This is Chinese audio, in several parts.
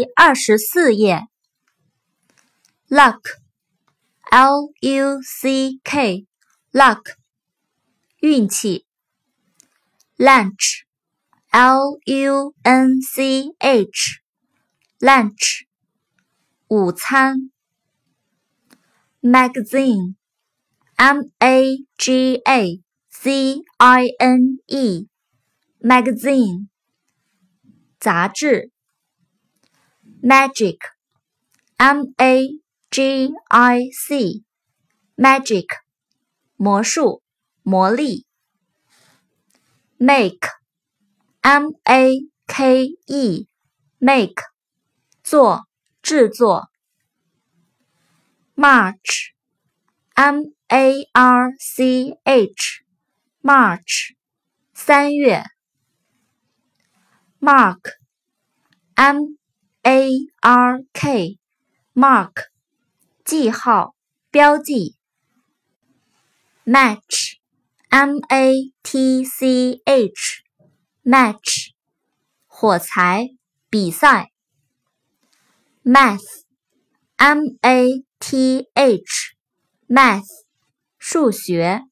第二十四页，luck，l u c k，luck，运气。lunch，l u n c h，lunch，午餐。magazine，m a g a z i n e，magazine，杂志。magic，m a g i c，magic，魔术、魔力。make，m a k e，make，做、制作。march，m a r c h，march，三月。mark，m a r k，mark，记号、标记。match，m a t c h，match，火柴、比赛。math，m a t h，math，数学。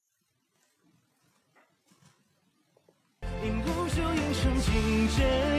因不，应成竞争。